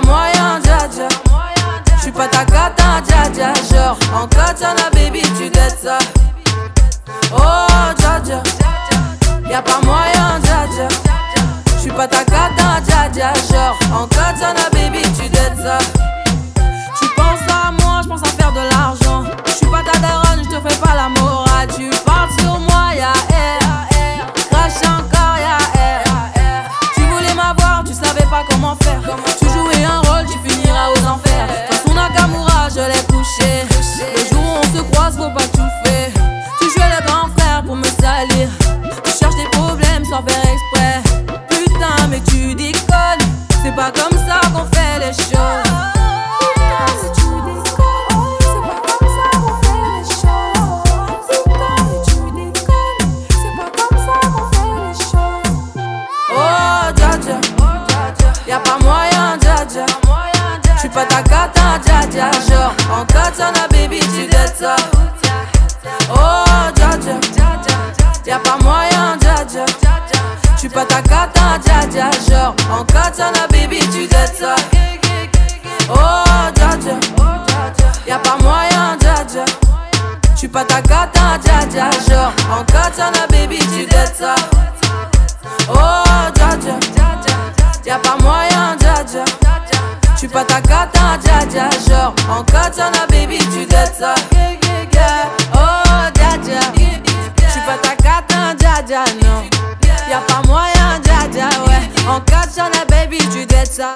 Y'a moyen, dja dja. J'suis pas ta cata, dja dja. Genre, en katana, baby, tu dettes ça. Oh, dja dja. Y'a pas moyen, dja dja. J'suis pas ta cata, dja dja. Genre, en katana, baby, Tu jouais un rôle, tu finiras aux enfers. Dans son Nakamura, je l'ai couché. Le jour où on se croise, faut pas tout faire. Tu jouais le grand frère pour me salir. Tu cherches des problèmes sans faire exprès. Putain, mais tu déconnes. C'est pas comme ça qu'on fait les choses. Putain, mais tu déconnes. C'est pas comme ça qu'on fait les choses. Putain, mais tu déconnes. C'est pas comme ça qu'on fait les choses. Oh. Y'a pas moyen, dja dja. J'suis pas ta cata, dja dja. Genre, en katana, baby, tu dettes ça. Oh, dja dja. Y'a pas moyen, dja dja. J'suis pas ta cata, dja dja. Genre, en katana, baby, tu dettes ça. Oh, dja dja. Y'a pas moyen, dja dja. J'suis pas ta cata, dja dja. Genre, en katana, baby, tu dettes ça. Oh, dja dja. Y'a pas moyen. J'suis pas ta cata, dja dja. Genre, en katana, baby, tu dettes ça. Oh, dja dja. J'suis pas ta cata, dja dja, non. Y'a pas moyen, dja dja, ouais. En katana, baby, tu dettes ça.